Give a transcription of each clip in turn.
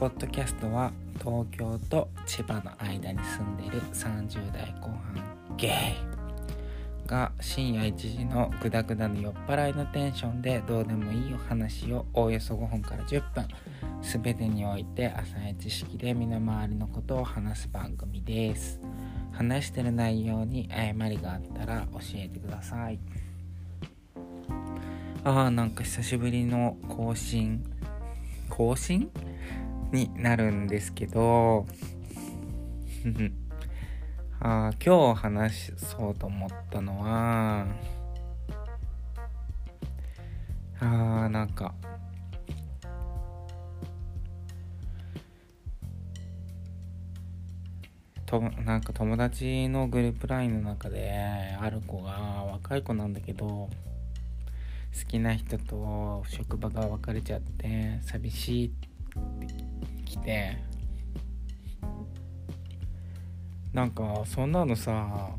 ポッドキャストは東京と千葉の間に住んでいる30代後半ゲイ。が深夜1時のグダグダの酔っ払いのテンションでどうでもいいお話をおおよそ5分から10分。全てにおいて浅い知識で身の回りのことを話す番組です。話してる内容に誤りがあったら教えてください。あーなんか久しぶりの更新。更新？になるんですけど あ今日話そうと思ったのはあーなんかとなんか友達のグループ LINE の中である子が若い子なんだけど好きな人と職場が別れちゃって寂しいって来て。なんかそんなのさ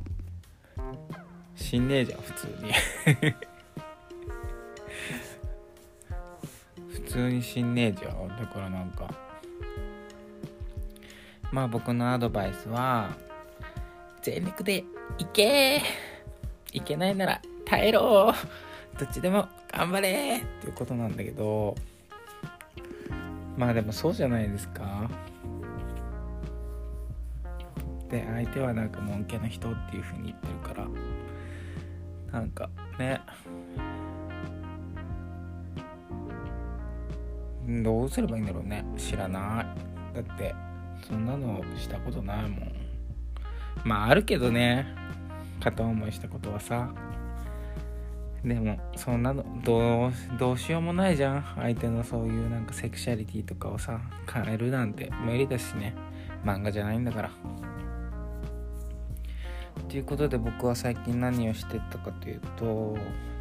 死んねえじゃん普通に。普通に死んねえじゃん。だからなんか。まあ僕のアドバイスは全力でいけ。いけないなら耐えろ。どっちでも頑張れ。っていうことなんだけど。まあでもそうじゃないですか。で相手はなんかのんけの人っていう風に言ってるから。なんかね。どうすればいいんだろうね。知らない。だってそんなのしたことないもん。まああるけどね。片思いしたことはさ。でもそんなのどうどうしようもないじゃん。相手のそういうなんかセクシャリティとかをさ変えるなんて無理だしね。漫画じゃないんだから。ということで僕は最近何をしてたかというと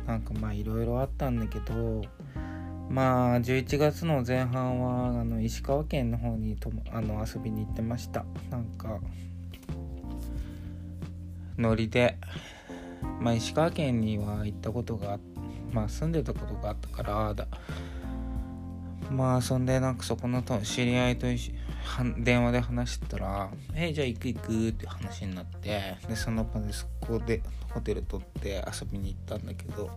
なんかまあいろいろあったんだけどまあ11月の前半はあの石川県の方にとあの遊びに行ってました。なんかノリでまあ、石川県には行ったことがあまあ住んでたことがあったからだまあそんでなんかそこのと知り合いと電話で話したら「えじゃあ行く行く」って話になってでその場でそこでホテル取って遊びに行ったんだけど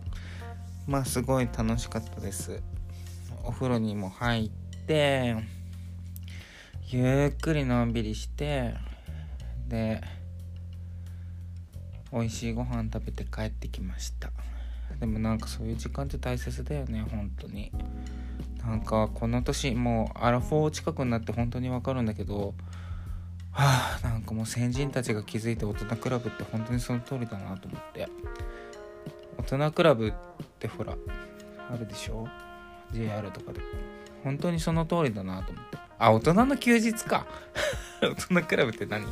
まあすごい楽しかったです。お風呂にも入ってゆっくりのんびりしてで美味しいご飯食べて帰ってきました。でもなんかそういう時間って大切だよね本当に。なんかこの年もうアラフォー近くになって本当にわかるんだけどはあなんかもう先人たちが築いた大人クラブって本当にその通りだなと思って。大人クラブってほらあるでしょ？JR とかで。本当にその通りだなと思って。あ大人の休日か。大人クラブって何？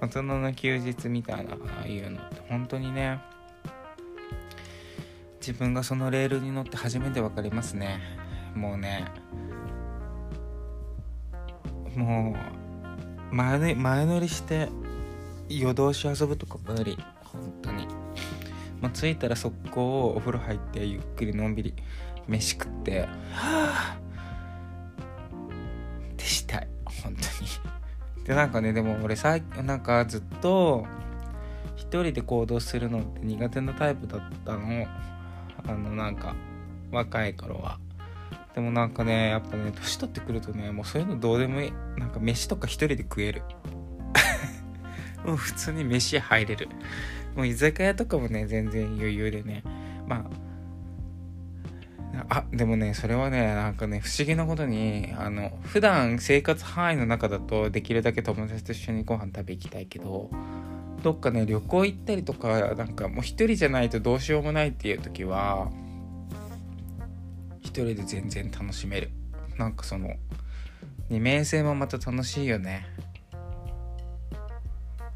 大人の休日みたいなああいうのって本当にね自分がそのレールに乗って初めて分かりますね。もうねもう前前乗りして夜通し遊ぶとか無理本当に。もう着いたら速攻お風呂入ってゆっくりのんびり飯食ってはあってしたい。本当に。でなんかねでも俺さなんかずっと一人で行動するのって苦手なタイプだったの。あのなんか若い頃は。でもなんかねやっぱね年取ってくるとねもうそういうのどうでもいい。なんか飯とか一人で食える。もう普通に飯入れる。もう居酒屋とかもね全然余裕でね。まああでもねそれはねなんかね不思議なことにあの普段生活範囲の中だとできるだけ友達と一緒にご飯食べ行きたいけどどっかね旅行行ったりとかなんかもう一人じゃないとどうしようもないっていう時は一人で全然楽しめる。なんかその二面性もまた楽しいよね。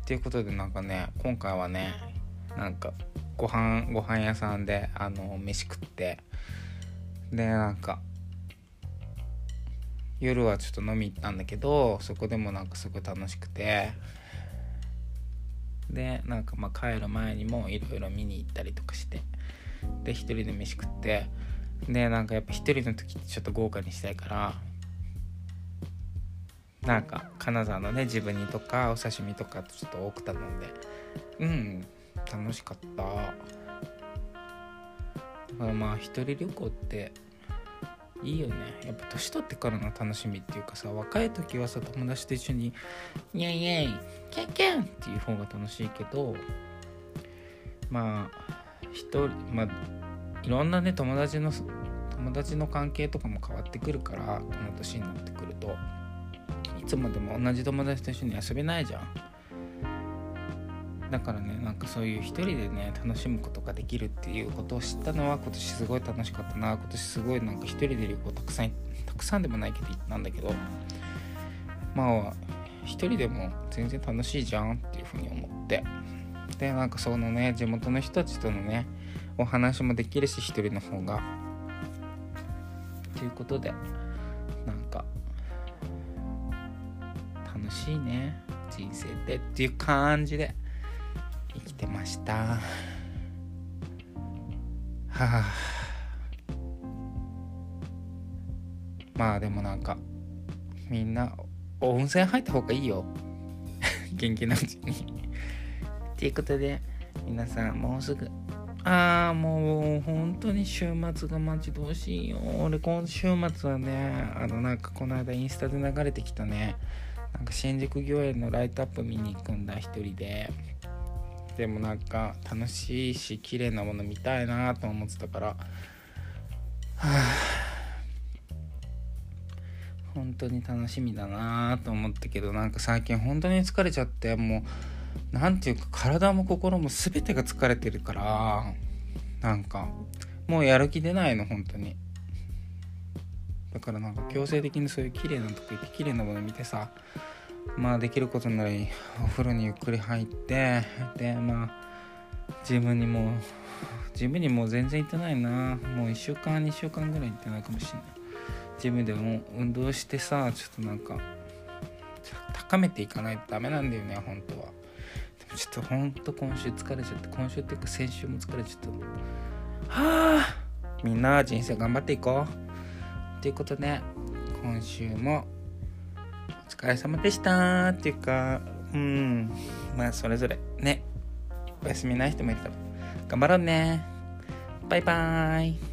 っていうことでなんかね今回はねなんかご飯ご飯屋さんであの飯食ってでなんか夜はちょっと飲み行ったんだけどそこでもなんかすごい楽しくて。でなんかまあ帰る前にもいろいろ見に行ったりとかして。で一人で飯食って。でなんかやっぱ一人の時ってちょっと豪華にしたいから。なんか金沢のね自分にとかお刺身とかちょっと多く頼んで。うん楽しかった。まあ一人旅行っていいよねやっぱ年取ってからの楽しみっていうかさ若い時はさ友達と一緒に「イェイイェイキャンキャン!」っていう方が楽しいけどまあ一人まあいろんなね友達の友達の関係とかも変わってくるからこの年になってくるといつまでも同じ友達と一緒に遊べないじゃんだからねなんかそういう一人でね楽しむことができるっていうことを知ったのは今年すごい楽しかったな。今年すごいなんか一人で旅行たくさんたくさんでもないけどなんだけどまあ一人でも全然楽しいじゃんっていうふうに思って。でなんかそのね地元の人たちとのねお話もできるし一人の方が。ということでなんか楽しいね人生ってっていう感じで。生きてました。はあ。まあでもなんかみんな温泉入った方がいいよ。元気なうちに。ということで皆さんもうすぐああもう本当に週末が待ち遠しいよ。俺今週末はねあのなんかこの間インスタで流れてきたね。なんか新宿御苑のライトアップ見に行くんだ一人で。でもなんか楽しいし綺麗なもの見たいなと思ってたから。はあ。本当に楽しみだなと思ったけどなんか最近本当に疲れちゃってもう何て言うか体も心も全てが疲れてるからなんかもうやる気出ないの本当に。だからなんか強制的にそういう綺麗なとこ行って綺麗なもの見てさまあできることならお風呂にゆっくり入ってでまあジムにもジムにも全然行ってないな。もう1週間2週間ぐらい行ってないかもしれない。ジムでも運動してさちょっとなんか高めていかないとダメなんだよね本当は。でもちょっとほんと今週疲れちゃって今週っていうか先週も疲れちゃったはあみんな人生頑張っていこう。ということで今週もお疲れ様でしたっていうかうん。まあそれぞれね。お休みない人もいるから頑張ろうね。バイバーイ。